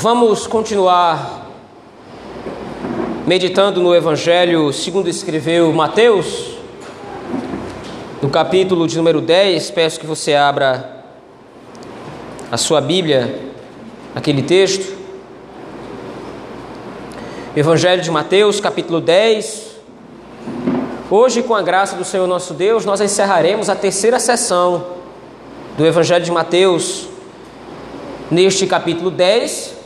Vamos continuar meditando no Evangelho segundo escreveu Mateus, no capítulo de número 10. Peço que você abra a sua Bíblia, aquele texto. Evangelho de Mateus, capítulo 10. Hoje, com a graça do Senhor nosso Deus, nós encerraremos a terceira sessão do Evangelho de Mateus, neste capítulo 10,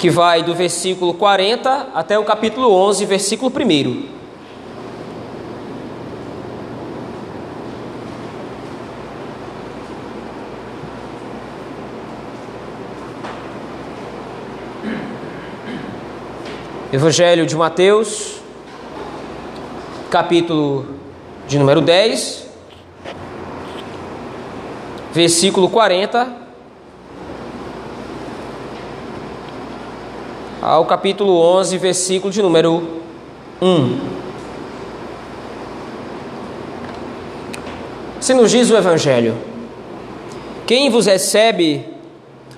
que vai do versículo 40 até o capítulo 11, versículo 1. Evangelho de Mateus, capítulo de número 10, versículo 40 ao capítulo 11, versículo de número 1. Se nos diz o Evangelho: Quem vos recebe,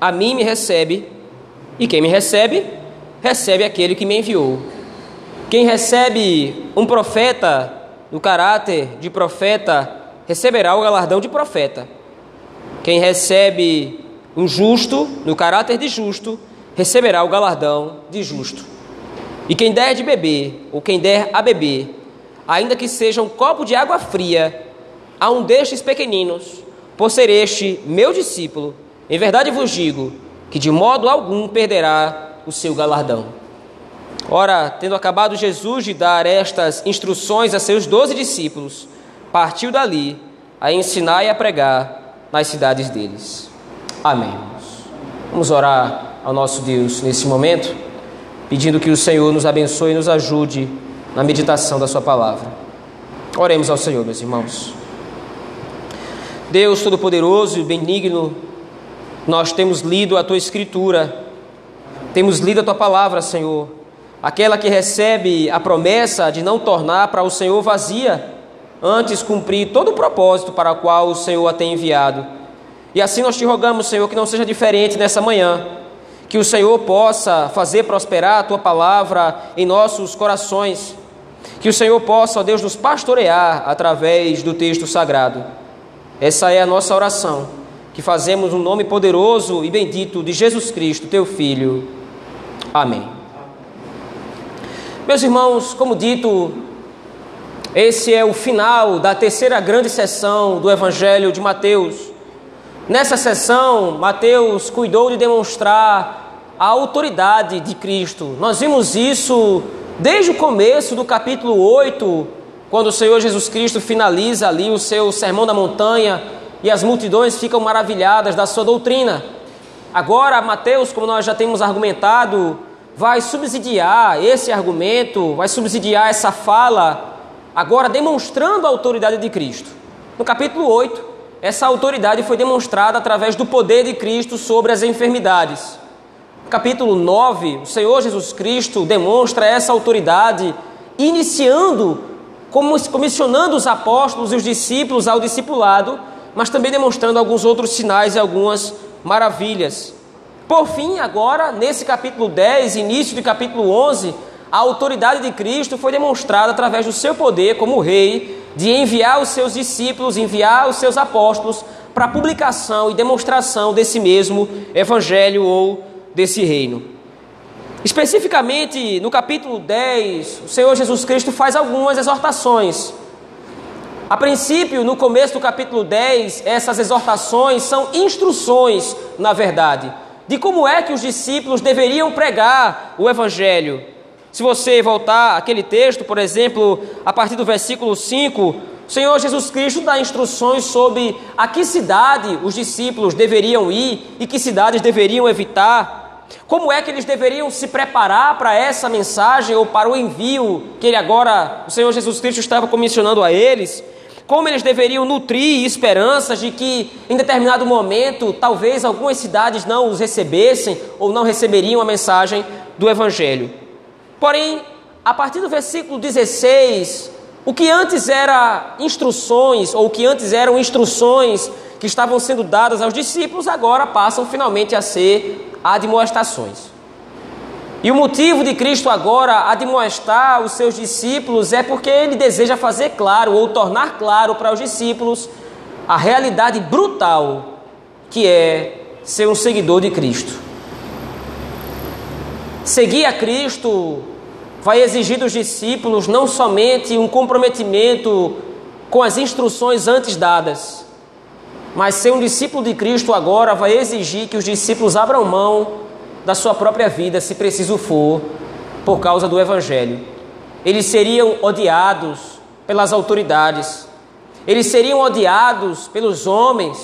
a mim me recebe, e quem me recebe, recebe aquele que me enviou. Quem recebe um profeta no caráter de profeta, receberá o galardão de profeta. Quem recebe um justo no caráter de justo, receberá o galardão de justo. E quem der de beber, ou quem der a beber, ainda que seja um copo de água fria, a um destes pequeninos, por ser este meu discípulo, em verdade vos digo que de modo algum perderá o seu galardão. Ora, tendo acabado Jesus de dar estas instruções a seus doze discípulos, partiu dali a ensinar e a pregar nas cidades deles. Amém. Vamos orar ao nosso Deus nesse momento, pedindo que o Senhor nos abençoe e nos ajude na meditação da Sua palavra. Oremos ao Senhor, meus irmãos. Deus Todo-Poderoso e Benigno, nós temos lido a Tua Escritura, temos lido a Tua palavra, Senhor, aquela que recebe a promessa de não tornar para o Senhor vazia, antes cumprir todo o propósito para o qual o Senhor a tem enviado. E assim nós te rogamos, Senhor, que não seja diferente nessa manhã que o Senhor possa fazer prosperar a tua palavra em nossos corações. Que o Senhor possa, ó Deus, nos pastorear através do texto sagrado. Essa é a nossa oração, que fazemos no nome poderoso e bendito de Jesus Cristo, teu Filho. Amém. Meus irmãos, como dito, esse é o final da terceira grande sessão do Evangelho de Mateus. Nessa sessão, Mateus cuidou de demonstrar a autoridade de Cristo. Nós vimos isso desde o começo do capítulo 8, quando o Senhor Jesus Cristo finaliza ali o seu sermão da montanha e as multidões ficam maravilhadas da sua doutrina. Agora, Mateus, como nós já temos argumentado, vai subsidiar esse argumento, vai subsidiar essa fala, agora demonstrando a autoridade de Cristo. No capítulo 8, essa autoridade foi demonstrada através do poder de Cristo sobre as enfermidades capítulo 9, o Senhor Jesus Cristo demonstra essa autoridade, iniciando, comissionando os apóstolos e os discípulos ao discipulado, mas também demonstrando alguns outros sinais e algumas maravilhas. Por fim, agora, nesse capítulo 10, início do capítulo 11, a autoridade de Cristo foi demonstrada através do seu poder como rei, de enviar os seus discípulos, enviar os seus apóstolos para a publicação e demonstração desse mesmo evangelho ou desse reino. Especificamente no capítulo 10, o Senhor Jesus Cristo faz algumas exortações. A princípio, no começo do capítulo 10, essas exortações são instruções, na verdade, de como é que os discípulos deveriam pregar o Evangelho. Se você voltar aquele texto, por exemplo, a partir do versículo 5, o Senhor Jesus Cristo dá instruções sobre a que cidade os discípulos deveriam ir e que cidades deveriam evitar. Como é que eles deveriam se preparar para essa mensagem ou para o envio que ele agora, o Senhor Jesus Cristo estava comissionando a eles? Como eles deveriam nutrir esperanças de que em determinado momento talvez algumas cidades não os recebessem ou não receberiam a mensagem do Evangelho. Porém, a partir do versículo 16, o que antes era instruções ou o que antes eram instruções que estavam sendo dadas aos discípulos agora passam finalmente a ser admoestações. E o motivo de Cristo agora admoestar os seus discípulos é porque ele deseja fazer claro ou tornar claro para os discípulos a realidade brutal que é ser um seguidor de Cristo. Seguir a Cristo vai exigir dos discípulos não somente um comprometimento com as instruções antes dadas, mas ser um discípulo de Cristo agora vai exigir que os discípulos abram mão da sua própria vida, se preciso for, por causa do Evangelho. Eles seriam odiados pelas autoridades, eles seriam odiados pelos homens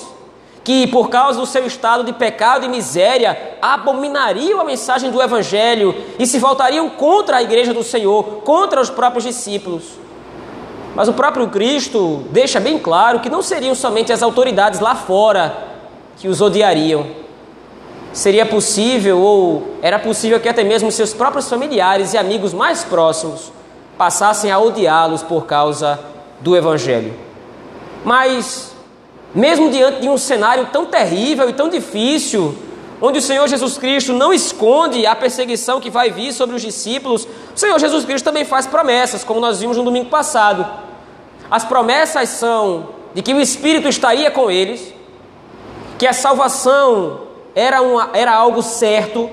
que, por causa do seu estado de pecado e miséria, abominariam a mensagem do Evangelho e se voltariam contra a igreja do Senhor, contra os próprios discípulos. Mas o próprio Cristo deixa bem claro que não seriam somente as autoridades lá fora que os odiariam. Seria possível, ou era possível que até mesmo seus próprios familiares e amigos mais próximos passassem a odiá-los por causa do Evangelho. Mas, mesmo diante de um cenário tão terrível e tão difícil, onde o Senhor Jesus Cristo não esconde a perseguição que vai vir sobre os discípulos, o Senhor Jesus Cristo também faz promessas, como nós vimos no domingo passado. As promessas são de que o Espírito estaria com eles, que a salvação era, uma, era algo certo,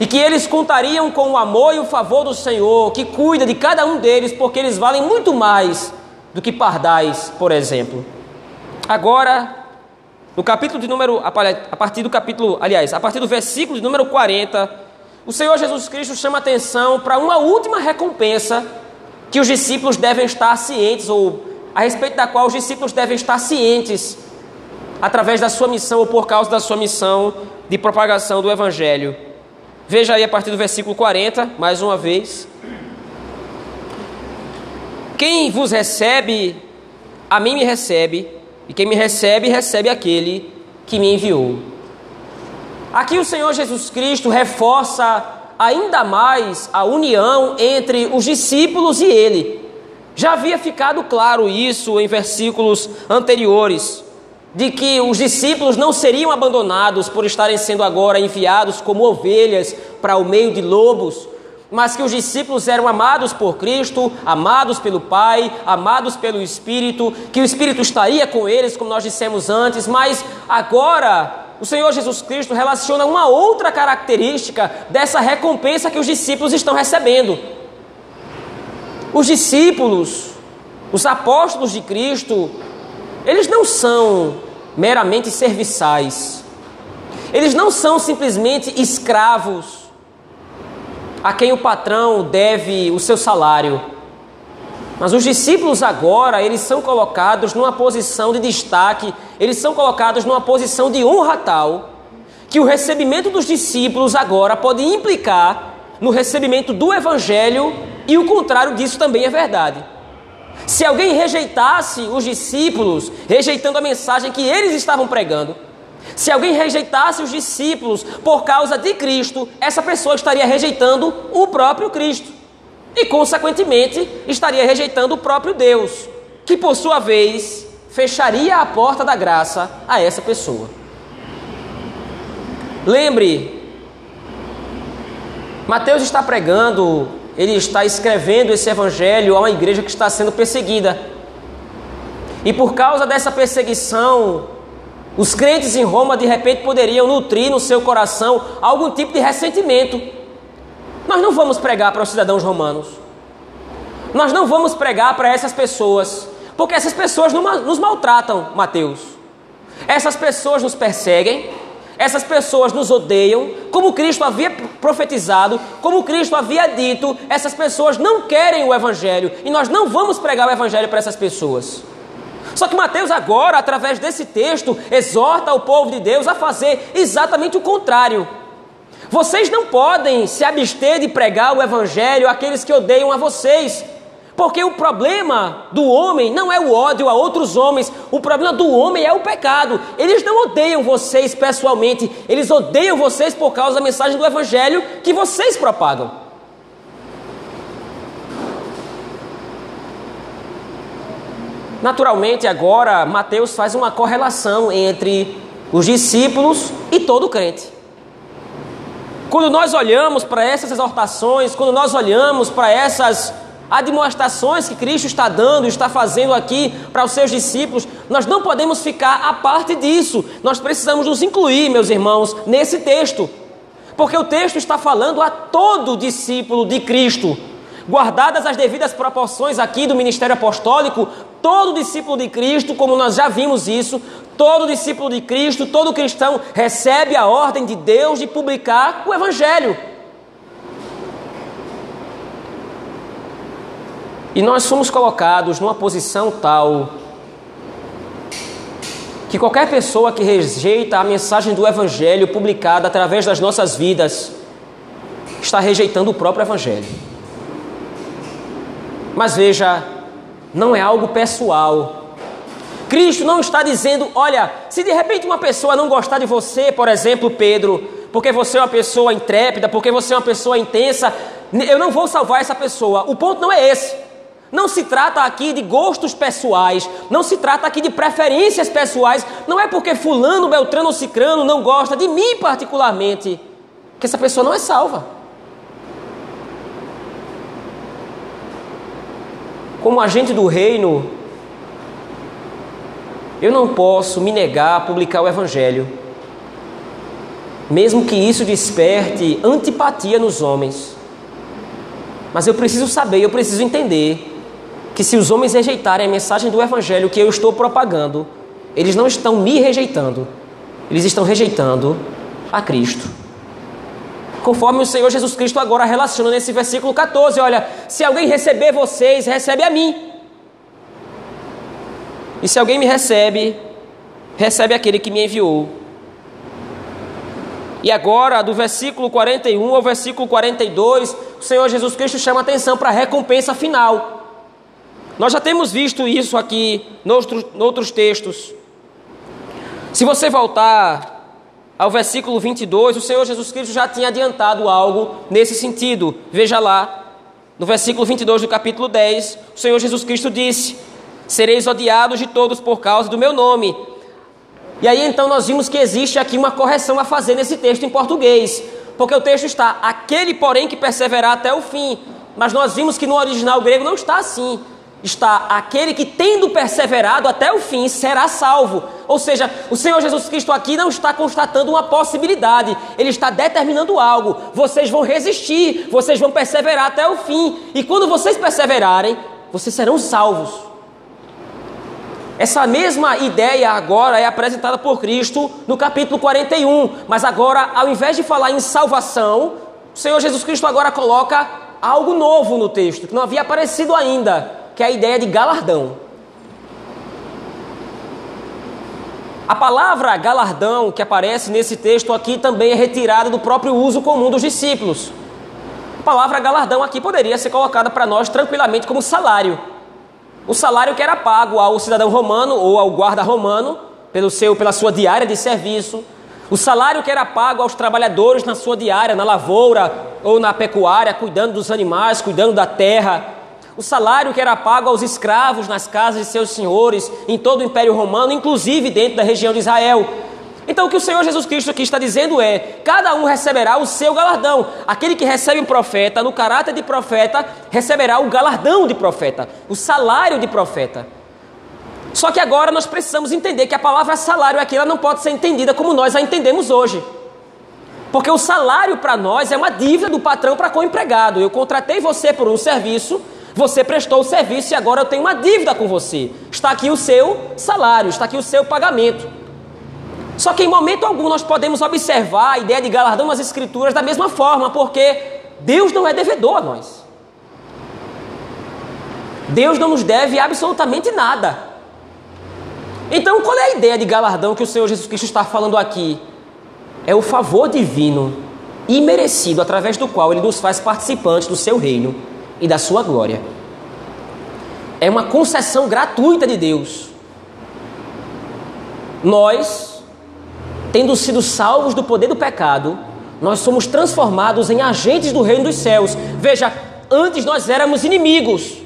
e que eles contariam com o amor e o favor do Senhor, que cuida de cada um deles, porque eles valem muito mais do que pardais, por exemplo. Agora, no capítulo de número, a partir do capítulo, aliás, a partir do versículo de número 40, o Senhor Jesus Cristo chama atenção para uma última recompensa que os discípulos devem estar cientes, ou a respeito da qual os discípulos devem estar cientes, através da sua missão ou por causa da sua missão de propagação do Evangelho. Veja aí a partir do versículo 40, mais uma vez. Quem vos recebe, a mim me recebe, e quem me recebe, recebe aquele que me enviou. Aqui o Senhor Jesus Cristo reforça ainda mais a união entre os discípulos e ele. Já havia ficado claro isso em versículos anteriores, de que os discípulos não seriam abandonados por estarem sendo agora enviados como ovelhas para o meio de lobos, mas que os discípulos eram amados por Cristo, amados pelo Pai, amados pelo Espírito, que o Espírito estaria com eles, como nós dissemos antes, mas agora o Senhor Jesus Cristo relaciona uma outra característica dessa recompensa que os discípulos estão recebendo. Os discípulos, os apóstolos de Cristo, eles não são meramente serviçais, eles não são simplesmente escravos a quem o patrão deve o seu salário. Mas os discípulos agora, eles são colocados numa posição de destaque, eles são colocados numa posição de honra tal, que o recebimento dos discípulos agora pode implicar no recebimento do evangelho e o contrário disso também é verdade. Se alguém rejeitasse os discípulos, rejeitando a mensagem que eles estavam pregando, se alguém rejeitasse os discípulos por causa de Cristo, essa pessoa estaria rejeitando o próprio Cristo e, consequentemente, estaria rejeitando o próprio Deus, que por sua vez fecharia a porta da graça a essa pessoa. Lembre, Mateus está pregando, ele está escrevendo esse evangelho a uma igreja que está sendo perseguida. E por causa dessa perseguição, os crentes em Roma de repente poderiam nutrir no seu coração algum tipo de ressentimento. Nós não vamos pregar para os cidadãos romanos. Nós não vamos pregar para essas pessoas, porque essas pessoas nos maltratam, Mateus. Essas pessoas nos perseguem, essas pessoas nos odeiam, como Cristo havia profetizado, como Cristo havia dito, essas pessoas não querem o Evangelho e nós não vamos pregar o Evangelho para essas pessoas. Só que Mateus agora, através desse texto, exorta o povo de Deus a fazer exatamente o contrário. Vocês não podem se abster de pregar o evangelho àqueles que odeiam a vocês. Porque o problema do homem não é o ódio a outros homens, o problema do homem é o pecado. Eles não odeiam vocês pessoalmente, eles odeiam vocês por causa da mensagem do Evangelho que vocês propagam. Naturalmente, agora, Mateus faz uma correlação entre os discípulos e todo crente. Quando nós olhamos para essas exortações, quando nós olhamos para essas admoestações que Cristo está dando, está fazendo aqui para os seus discípulos, nós não podemos ficar à parte disso. Nós precisamos nos incluir, meus irmãos, nesse texto. Porque o texto está falando a todo discípulo de Cristo. Guardadas as devidas proporções aqui do ministério apostólico, todo discípulo de Cristo, como nós já vimos isso, todo discípulo de Cristo, todo cristão recebe a ordem de Deus de publicar o Evangelho. E nós somos colocados numa posição tal que qualquer pessoa que rejeita a mensagem do Evangelho publicada através das nossas vidas está rejeitando o próprio Evangelho. Mas veja, não é algo pessoal. Cristo não está dizendo, olha, se de repente uma pessoa não gostar de você, por exemplo, Pedro, porque você é uma pessoa intrépida, porque você é uma pessoa intensa, eu não vou salvar essa pessoa. O ponto não é esse. Não se trata aqui de gostos pessoais, não se trata aqui de preferências pessoais, não é porque fulano, beltrano ou cicrano não gosta de mim particularmente, que essa pessoa não é salva. Como agente do reino, eu não posso me negar a publicar o evangelho, mesmo que isso desperte antipatia nos homens. Mas eu preciso saber, eu preciso entender que se os homens rejeitarem a mensagem do Evangelho que eu estou propagando, eles não estão me rejeitando, eles estão rejeitando a Cristo. Conforme o Senhor Jesus Cristo agora relaciona nesse versículo 14: olha, se alguém receber vocês, recebe a mim. E se alguém me recebe, recebe aquele que me enviou. E agora, do versículo 41 ao versículo 42, o Senhor Jesus Cristo chama atenção para a recompensa final. Nós já temos visto isso aqui noutros, noutros textos. Se você voltar ao versículo 22, o Senhor Jesus Cristo já tinha adiantado algo nesse sentido. Veja lá, no versículo 22 do capítulo 10, o Senhor Jesus Cristo disse: Sereis odiados de todos por causa do meu nome. E aí então nós vimos que existe aqui uma correção a fazer nesse texto em português, porque o texto está: aquele, porém, que perseverar até o fim. Mas nós vimos que no original grego não está assim está aquele que, tendo perseverado até o fim, será salvo. Ou seja, o Senhor Jesus Cristo aqui não está constatando uma possibilidade, ele está determinando algo. Vocês vão resistir, vocês vão perseverar até o fim, e quando vocês perseverarem, vocês serão salvos. Essa mesma ideia agora é apresentada por Cristo no capítulo 41, mas agora, ao invés de falar em salvação, o Senhor Jesus Cristo agora coloca algo novo no texto, que não havia aparecido ainda que é a ideia de galardão. A palavra galardão que aparece nesse texto aqui também é retirada do próprio uso comum dos discípulos. A palavra galardão aqui poderia ser colocada para nós tranquilamente como salário. O salário que era pago ao cidadão romano ou ao guarda romano pelo seu, pela sua diária de serviço. O salário que era pago aos trabalhadores na sua diária, na lavoura ou na pecuária, cuidando dos animais, cuidando da terra o salário que era pago aos escravos nas casas de seus senhores, em todo o Império Romano, inclusive dentro da região de Israel. Então, o que o Senhor Jesus Cristo aqui está dizendo é: cada um receberá o seu galardão. Aquele que recebe um profeta no caráter de profeta receberá o galardão de profeta, o salário de profeta. Só que agora nós precisamos entender que a palavra salário aqui ela não pode ser entendida como nós a entendemos hoje. Porque o salário para nós é uma dívida do patrão para com o empregado. Eu contratei você por um serviço você prestou o serviço e agora eu tenho uma dívida com você. Está aqui o seu salário, está aqui o seu pagamento. Só que em momento algum nós podemos observar a ideia de galardão nas Escrituras da mesma forma, porque Deus não é devedor a nós. Deus não nos deve absolutamente nada. Então, qual é a ideia de galardão que o Senhor Jesus Cristo está falando aqui? É o favor divino, imerecido, através do qual Ele nos faz participantes do seu reino e da sua glória. É uma concessão gratuita de Deus. Nós, tendo sido salvos do poder do pecado, nós somos transformados em agentes do reino dos céus. Veja, antes nós éramos inimigos.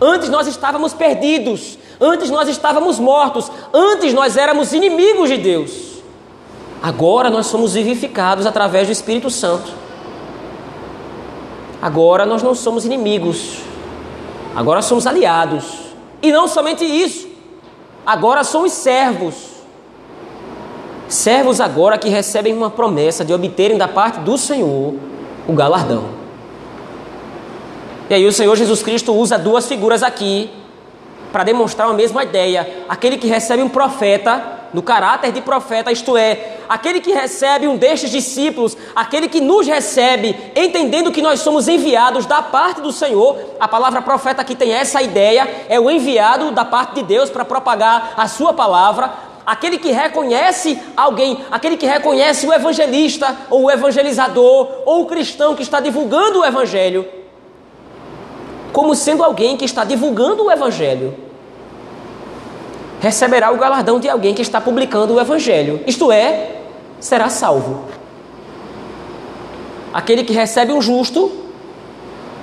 Antes nós estávamos perdidos. Antes nós estávamos mortos. Antes nós éramos inimigos de Deus. Agora nós somos vivificados através do Espírito Santo. Agora nós não somos inimigos. Agora somos aliados. E não somente isso. Agora somos servos. Servos agora que recebem uma promessa de obterem da parte do Senhor o galardão. E aí o Senhor Jesus Cristo usa duas figuras aqui para demonstrar a mesma ideia. Aquele que recebe um profeta no caráter de profeta, isto é, aquele que recebe um destes discípulos, aquele que nos recebe, entendendo que nós somos enviados da parte do Senhor. A palavra profeta aqui tem essa ideia, é o enviado da parte de Deus para propagar a sua palavra. Aquele que reconhece alguém, aquele que reconhece o evangelista, ou o evangelizador, ou o cristão que está divulgando o evangelho, como sendo alguém que está divulgando o evangelho receberá o galardão de alguém que está publicando o Evangelho, isto é, será salvo. Aquele que recebe um justo,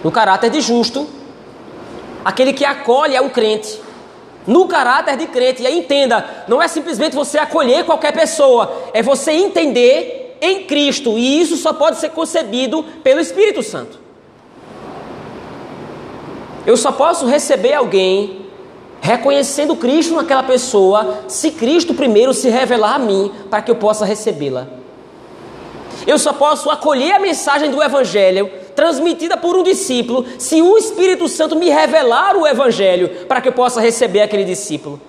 no caráter de justo, aquele que acolhe é um crente, no caráter de crente. E aí entenda, não é simplesmente você acolher qualquer pessoa, é você entender em Cristo, e isso só pode ser concebido pelo Espírito Santo. Eu só posso receber alguém reconhecendo Cristo naquela pessoa, se Cristo primeiro se revelar a mim, para que eu possa recebê-la. Eu só posso acolher a mensagem do Evangelho transmitida por um discípulo, se o Espírito Santo me revelar o Evangelho, para que eu possa receber aquele discípulo.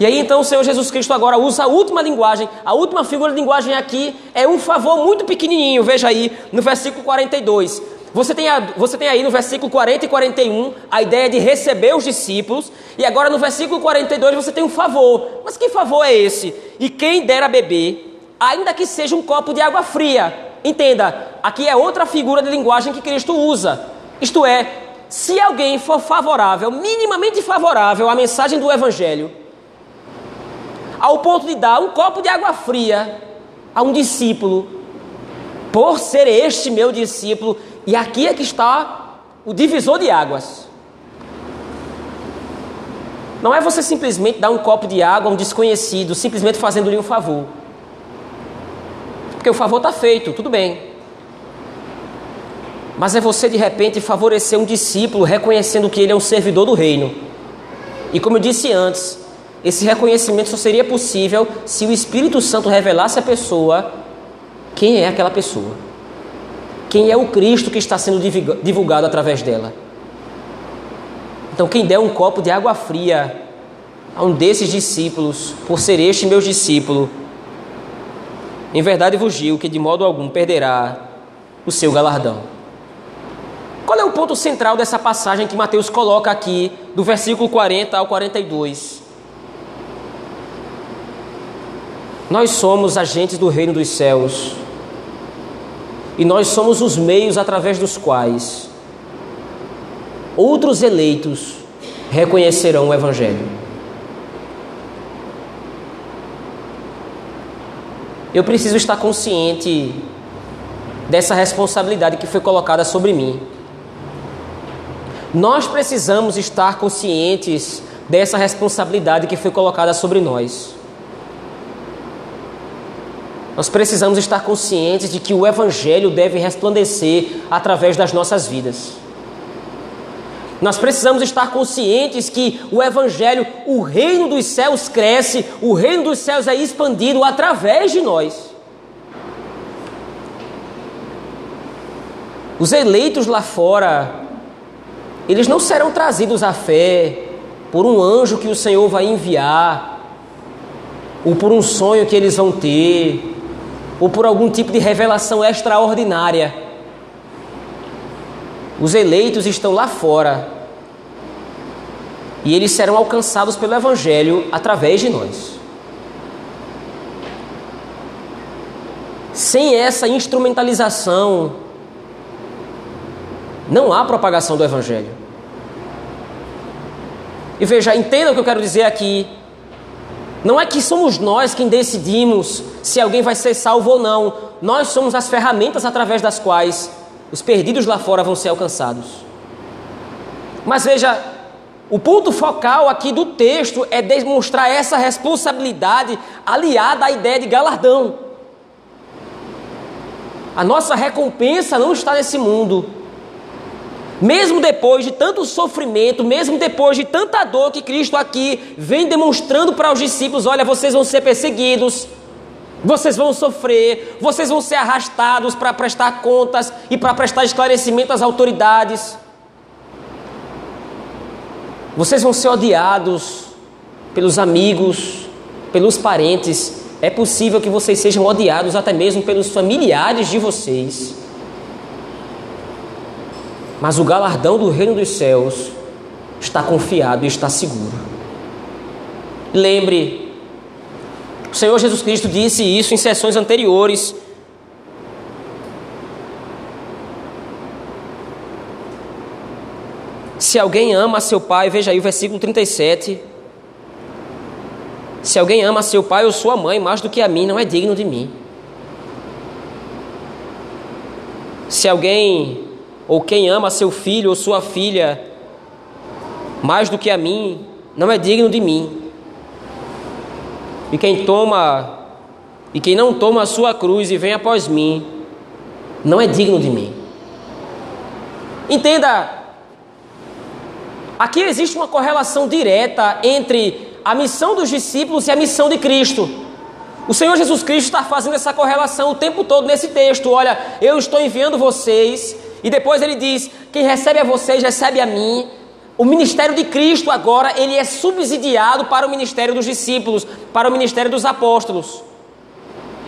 E aí então o Senhor Jesus Cristo agora usa a última linguagem, a última figura de linguagem aqui é um favor muito pequenininho, veja aí no versículo 42. Você tem, você tem aí no versículo 40 e 41 a ideia de receber os discípulos, e agora no versículo 42 você tem um favor. Mas que favor é esse? E quem dera beber, ainda que seja um copo de água fria. Entenda, aqui é outra figura de linguagem que Cristo usa. Isto é, se alguém for favorável, minimamente favorável à mensagem do Evangelho, ao ponto de dar um copo de água fria a um discípulo, por ser este meu discípulo, e aqui é que está o divisor de águas. Não é você simplesmente dar um copo de água a um desconhecido, simplesmente fazendo-lhe um favor. Porque o favor está feito, tudo bem. Mas é você de repente favorecer um discípulo reconhecendo que ele é um servidor do reino. E como eu disse antes, esse reconhecimento só seria possível se o Espírito Santo revelasse à pessoa quem é aquela pessoa quem é o Cristo que está sendo divulgado através dela. Então, quem der um copo de água fria a um desses discípulos, por ser este meu discípulo, em verdade vos digo que de modo algum perderá o seu galardão. Qual é o ponto central dessa passagem que Mateus coloca aqui, do versículo 40 ao 42? Nós somos agentes do reino dos céus e nós somos os meios através dos quais outros eleitos reconhecerão o Evangelho. Eu preciso estar consciente dessa responsabilidade que foi colocada sobre mim. Nós precisamos estar conscientes dessa responsabilidade que foi colocada sobre nós. Nós precisamos estar conscientes de que o Evangelho deve resplandecer através das nossas vidas. Nós precisamos estar conscientes que o Evangelho, o reino dos céus cresce, o reino dos céus é expandido através de nós. Os eleitos lá fora, eles não serão trazidos à fé por um anjo que o Senhor vai enviar, ou por um sonho que eles vão ter, ou por algum tipo de revelação extraordinária. Os eleitos estão lá fora e eles serão alcançados pelo Evangelho através de nós. Sem essa instrumentalização, não há propagação do Evangelho. E veja, entenda o que eu quero dizer aqui. Não é que somos nós quem decidimos se alguém vai ser salvo ou não. Nós somos as ferramentas através das quais os perdidos lá fora vão ser alcançados. Mas veja, O ponto focal aqui do texto é demonstrar essa responsabilidade aliada à ideia de galardão. A nossa recompensa não está nesse mundo. Mesmo depois de tanto sofrimento, mesmo depois de tanta dor que Cristo aqui vem demonstrando para os discípulos: olha, vocês vão ser perseguidos, vocês vão sofrer, vocês vão ser arrastados para prestar contas e para prestar esclarecimento às autoridades. Vocês vão ser odiados pelos amigos, pelos parentes. É possível que vocês sejam odiados até mesmo pelos familiares de vocês. Mas o galardão do reino dos céus está confiado e está seguro. Lembre o Senhor Jesus Cristo disse isso em sessões anteriores. Se alguém ama seu pai, veja aí o versículo 37. Se alguém ama seu pai ou sua mãe mais do que a mim, não é digno de mim. Se alguém ou quem ama seu filho ou sua filha mais do que a mim, não é digno de mim. E quem toma e quem não toma a sua cruz e vem após mim, não é digno de mim. Entenda, aqui existe uma correlação direta entre a missão dos discípulos e a missão de Cristo. O Senhor Jesus Cristo está fazendo essa correlação o tempo todo nesse texto. Olha, eu estou enviando vocês, e depois ele diz: quem recebe a vocês recebe a mim. O ministério de Cristo agora ele é subsidiado para o ministério dos discípulos, para o ministério dos apóstolos.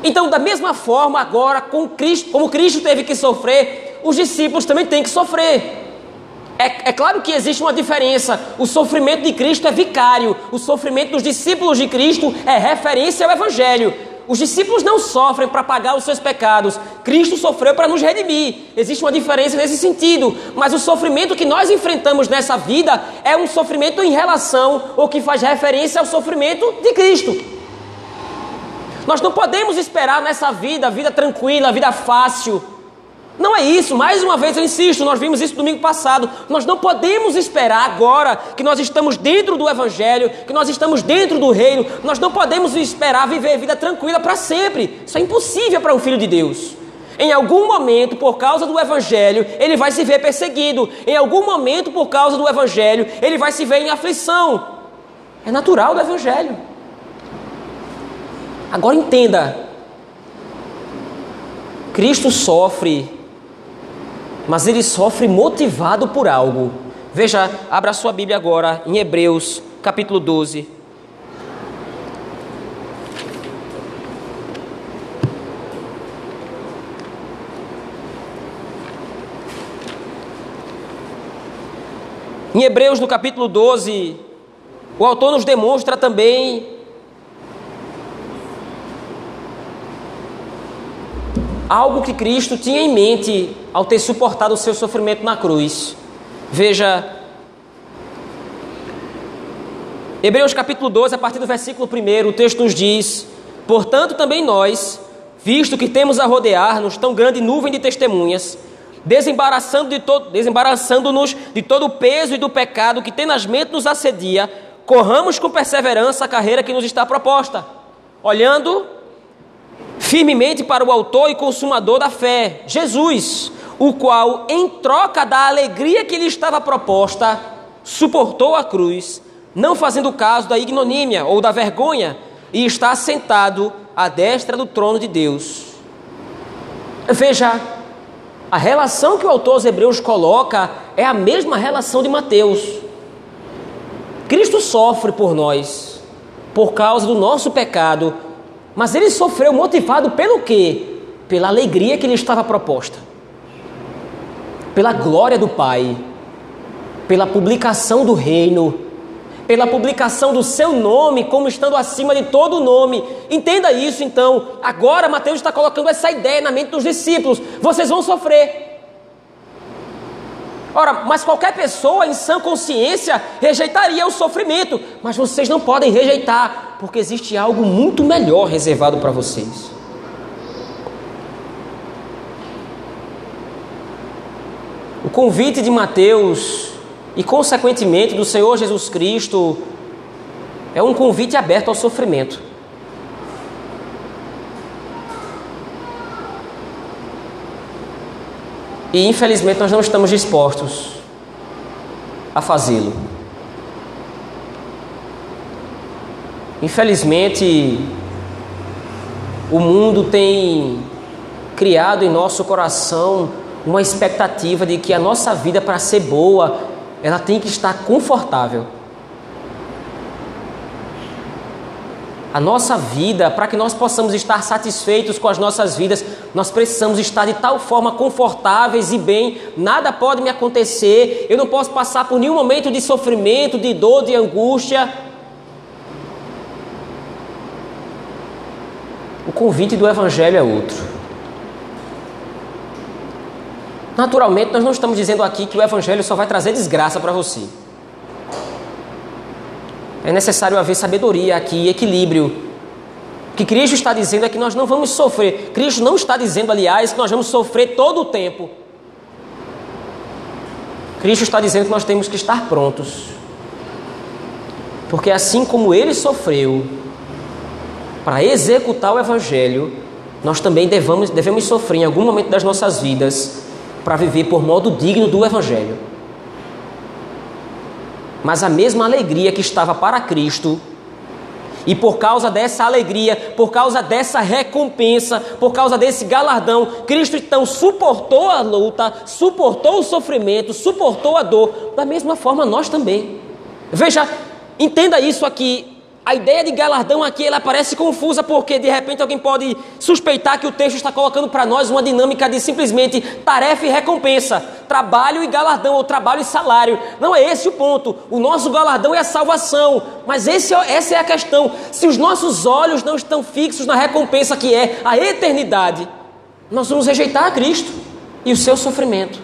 Então, da mesma forma, agora, com Cristo, como Cristo teve que sofrer, os discípulos também têm que sofrer. É, é, claro que existe uma diferença. O sofrimento de Cristo é vicário, o sofrimento dos discípulos de Cristo é referência ao Evangelho. Os discípulos não sofrem para pagar os seus pecados. Cristo sofreu para nos redimir. Existe uma diferença nesse sentido. Mas o sofrimento que nós enfrentamos nessa vida é um sofrimento em relação ou que faz referência ao sofrimento de Cristo. Nós não podemos esperar nessa vida, vida tranquila, vida fácil, não é isso, mais uma vez eu insisto, nós vimos isso domingo passado. Nós não podemos esperar agora que nós estamos dentro do Evangelho, que nós estamos dentro do reino, nós não podemos esperar viver vida tranquila para sempre. Isso é impossível para um filho de Deus. Em algum momento, por causa do Evangelho, ele vai se ver perseguido. Em algum momento, por causa do Evangelho, ele vai se ver em aflição. É natural do Evangelho. Agora entenda: Cristo sofre mas ele sofre motivado por algo. Veja, abra sua Bíblia agora em Hebreus, capítulo 12. Em Hebreus, no capítulo 12, o autor nos demonstra também algo que Cristo tinha em mente ao ter suportado o seu sofrimento na cruz. Veja, Hebreus capítulo 12, a partir do versículo 1, o texto nos diz: Portanto, também nós, visto que temos a rodear-nos tão grande nuvem de testemunhas, desembaraçando-nos de, to desembaraçando de todo o peso e do pecado que tenazmente nos assedia, corramos com perseverança a carreira que nos está proposta, olhando firmemente para o Autor e Consumador da fé, Jesus, o qual, em troca da alegria que lhe estava proposta, suportou a cruz, não fazendo caso da ignomínia ou da vergonha, e está sentado à destra do trono de Deus. Veja, a relação que o autor aos Hebreus coloca é a mesma relação de Mateus. Cristo sofre por nós, por causa do nosso pecado, mas ele sofreu motivado pelo quê? Pela alegria que lhe estava proposta. Pela glória do Pai. Pela publicação do reino. Pela publicação do seu nome como estando acima de todo nome. Entenda isso então. Agora Mateus está colocando essa ideia na mente dos discípulos. Vocês vão sofrer. Ora, mas qualquer pessoa em sã consciência rejeitaria o sofrimento, mas vocês não podem rejeitar, porque existe algo muito melhor reservado para vocês. O convite de Mateus e, consequentemente, do Senhor Jesus Cristo é um convite aberto ao sofrimento. E infelizmente nós não estamos dispostos a fazê-lo. Infelizmente, o mundo tem criado em nosso coração uma expectativa de que a nossa vida, para ser boa, ela tem que estar confortável. A nossa vida, para que nós possamos estar satisfeitos com as nossas vidas, nós precisamos estar de tal forma confortáveis e bem, nada pode me acontecer, eu não posso passar por nenhum momento de sofrimento, de dor, de angústia. O convite do Evangelho é outro. Naturalmente, nós não estamos dizendo aqui que o Evangelho só vai trazer desgraça para você. É necessário haver sabedoria aqui, equilíbrio. O que Cristo está dizendo é que nós não vamos sofrer. Cristo não está dizendo, aliás, que nós vamos sofrer todo o tempo. Cristo está dizendo que nós temos que estar prontos. Porque assim como ele sofreu para executar o Evangelho, nós também devemos, devemos sofrer em algum momento das nossas vidas para viver por modo digno do Evangelho mas a mesma alegria que estava para Cristo, e por causa dessa alegria, por causa dessa recompensa, por causa desse galardão, Cristo então suportou a luta, suportou o sofrimento, suportou a dor, da mesma forma nós também. Veja, entenda isso aqui. A ideia de galardão aqui ela parece confusa porque de repente alguém pode suspeitar que o texto está colocando para nós uma dinâmica de simplesmente tarefa e recompensa, trabalho e galardão ou trabalho e salário. Não é esse o ponto. O nosso galardão é a salvação, mas esse, é, essa é a questão. Se os nossos olhos não estão fixos na recompensa que é a eternidade, nós vamos rejeitar a Cristo e o seu sofrimento.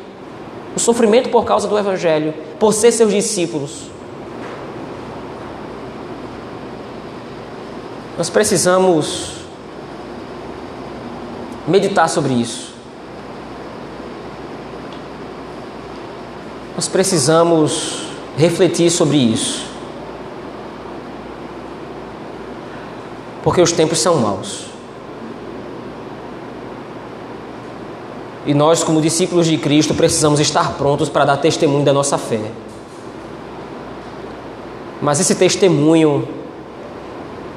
O sofrimento por causa do evangelho, por ser seus discípulos. Nós precisamos meditar sobre isso. Nós precisamos refletir sobre isso. Porque os tempos são maus. E nós, como discípulos de Cristo, precisamos estar prontos para dar testemunho da nossa fé. Mas esse testemunho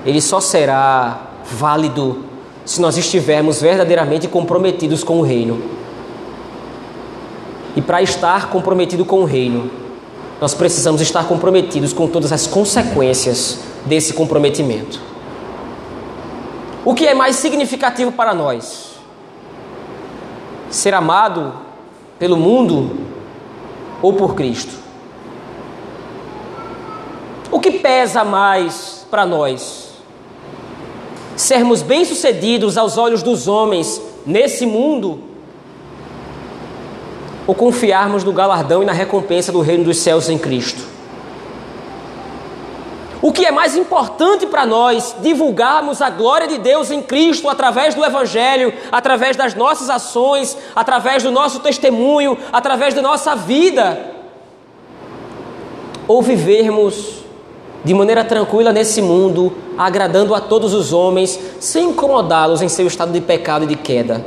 ele só será válido se nós estivermos verdadeiramente comprometidos com o reino. E para estar comprometido com o reino, nós precisamos estar comprometidos com todas as consequências desse comprometimento. O que é mais significativo para nós? Ser amado pelo mundo ou por Cristo? O que pesa mais para nós? Sermos bem-sucedidos aos olhos dos homens nesse mundo, ou confiarmos no galardão e na recompensa do reino dos céus em Cristo. O que é mais importante para nós, divulgarmos a glória de Deus em Cristo através do Evangelho, através das nossas ações, através do nosso testemunho, através da nossa vida, ou vivermos de maneira tranquila nesse mundo, agradando a todos os homens, sem incomodá-los em seu estado de pecado e de queda.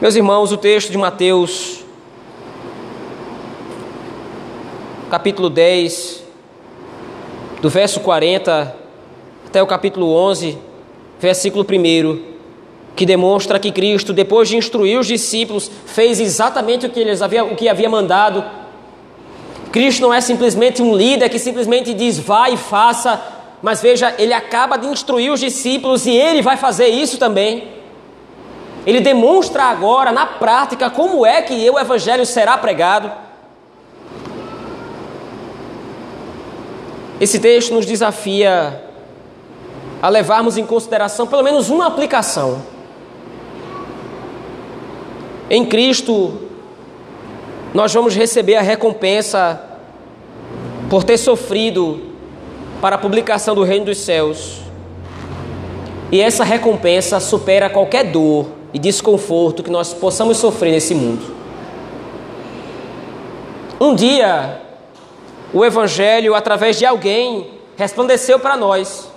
Meus irmãos, o texto de Mateus, capítulo 10, do verso 40 até o capítulo 11, versículo 1 que demonstra que Cristo, depois de instruir os discípulos, fez exatamente o que eles havia, o que havia mandado. Cristo não é simplesmente um líder que simplesmente diz vá e faça, mas veja, ele acaba de instruir os discípulos e ele vai fazer isso também. Ele demonstra agora na prática como é que o evangelho será pregado. Esse texto nos desafia a levarmos em consideração pelo menos uma aplicação em Cristo, nós vamos receber a recompensa por ter sofrido para a publicação do reino dos céus. E essa recompensa supera qualquer dor e desconforto que nós possamos sofrer nesse mundo. Um dia, o Evangelho, através de alguém, resplandeceu para nós.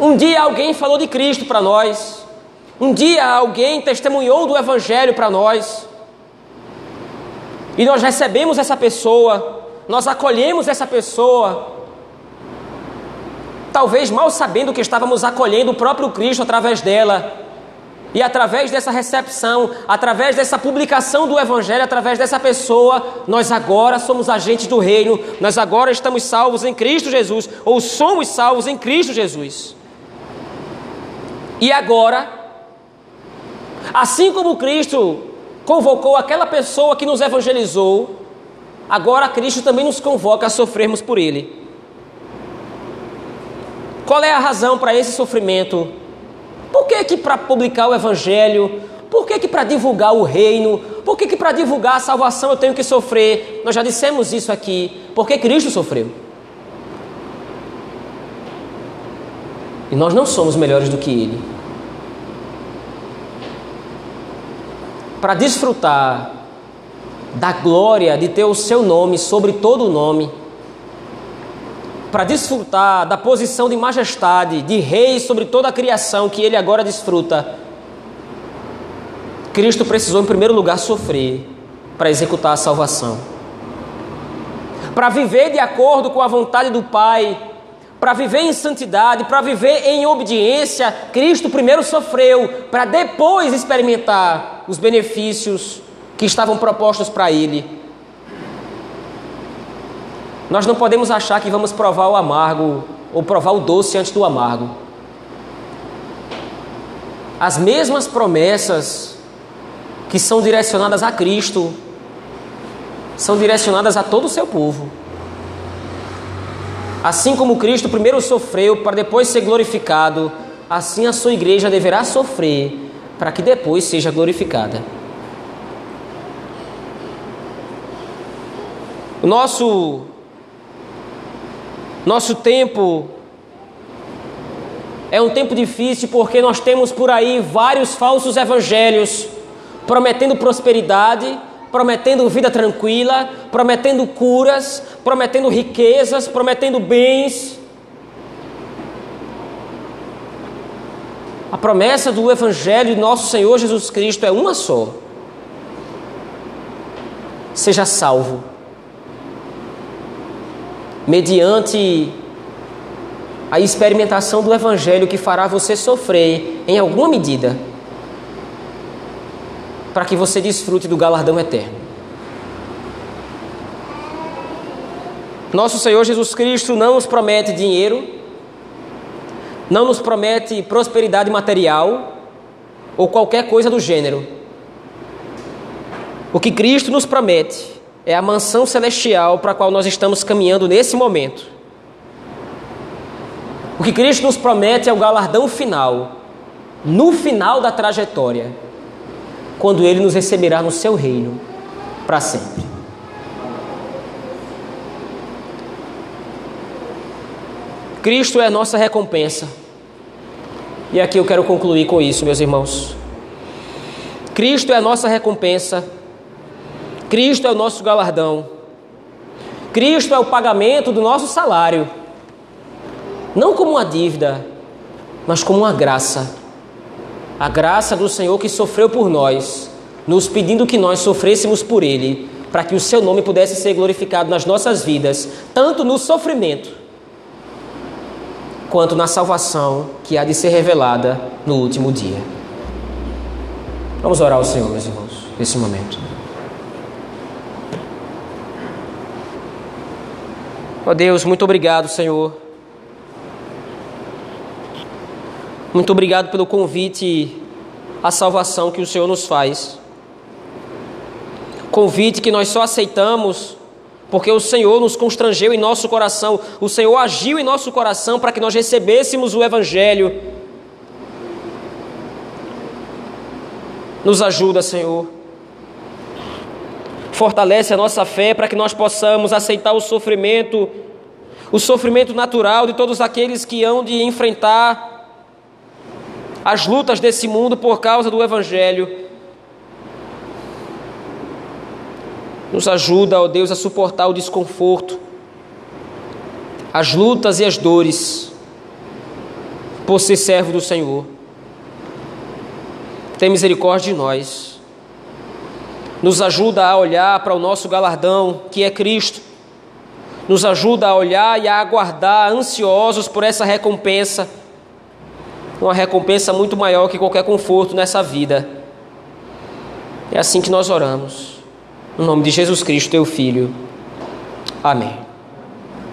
Um dia alguém falou de Cristo para nós. Um dia alguém testemunhou do Evangelho para nós. E nós recebemos essa pessoa, nós acolhemos essa pessoa, talvez mal sabendo que estávamos acolhendo o próprio Cristo através dela. E através dessa recepção, através dessa publicação do Evangelho, através dessa pessoa, nós agora somos agentes do reino, nós agora estamos salvos em Cristo Jesus, ou somos salvos em Cristo Jesus. E agora, assim como Cristo convocou aquela pessoa que nos evangelizou, agora Cristo também nos convoca a sofrermos por Ele. Qual é a razão para esse sofrimento? Por que que para publicar o Evangelho? Por que que para divulgar o reino? Por que que para divulgar a salvação eu tenho que sofrer? Nós já dissemos isso aqui. Porque Cristo sofreu. E nós não somos melhores do que Ele. Para desfrutar da glória de ter o seu nome sobre todo o nome, para desfrutar da posição de majestade, de rei sobre toda a criação que ele agora desfruta, Cristo precisou, em primeiro lugar, sofrer para executar a salvação. Para viver de acordo com a vontade do Pai, para viver em santidade, para viver em obediência, Cristo primeiro sofreu, para depois experimentar os benefícios que estavam propostos para ele. Nós não podemos achar que vamos provar o amargo ou provar o doce antes do amargo. As mesmas promessas que são direcionadas a Cristo são direcionadas a todo o seu povo. Assim como Cristo primeiro sofreu para depois ser glorificado, assim a sua igreja deverá sofrer para que depois seja glorificada. O nosso nosso tempo é um tempo difícil porque nós temos por aí vários falsos evangelhos prometendo prosperidade, prometendo vida tranquila, prometendo curas, prometendo riquezas, prometendo bens. A promessa do Evangelho de nosso Senhor Jesus Cristo é uma só: seja salvo. Mediante a experimentação do Evangelho que fará você sofrer em alguma medida, para que você desfrute do galardão eterno. Nosso Senhor Jesus Cristo não nos promete dinheiro, não nos promete prosperidade material ou qualquer coisa do gênero. O que Cristo nos promete é a mansão celestial para a qual nós estamos caminhando nesse momento. O que Cristo nos promete é o galardão final, no final da trajetória, quando Ele nos receberá no seu reino para sempre. Cristo é a nossa recompensa. E aqui eu quero concluir com isso, meus irmãos. Cristo é a nossa recompensa Cristo é o nosso galardão. Cristo é o pagamento do nosso salário. Não como uma dívida, mas como uma graça. A graça do Senhor que sofreu por nós, nos pedindo que nós sofrêssemos por Ele, para que o Seu nome pudesse ser glorificado nas nossas vidas, tanto no sofrimento, quanto na salvação que há de ser revelada no último dia. Vamos orar ao Senhor, meus irmãos, nesse momento. Ó oh Deus, muito obrigado, Senhor. Muito obrigado pelo convite à salvação que o Senhor nos faz. Convite que nós só aceitamos porque o Senhor nos constrangeu em nosso coração, o Senhor agiu em nosso coração para que nós recebêssemos o Evangelho. Nos ajuda, Senhor fortalece a nossa fé para que nós possamos aceitar o sofrimento, o sofrimento natural de todos aqueles que hão de enfrentar as lutas desse mundo por causa do Evangelho. Nos ajuda, ó Deus, a suportar o desconforto, as lutas e as dores, por ser servo do Senhor. Tem misericórdia de nós. Nos ajuda a olhar para o nosso galardão, que é Cristo. Nos ajuda a olhar e a aguardar, ansiosos por essa recompensa. Uma recompensa muito maior que qualquer conforto nessa vida. É assim que nós oramos. No nome de Jesus Cristo, teu Filho. Amém.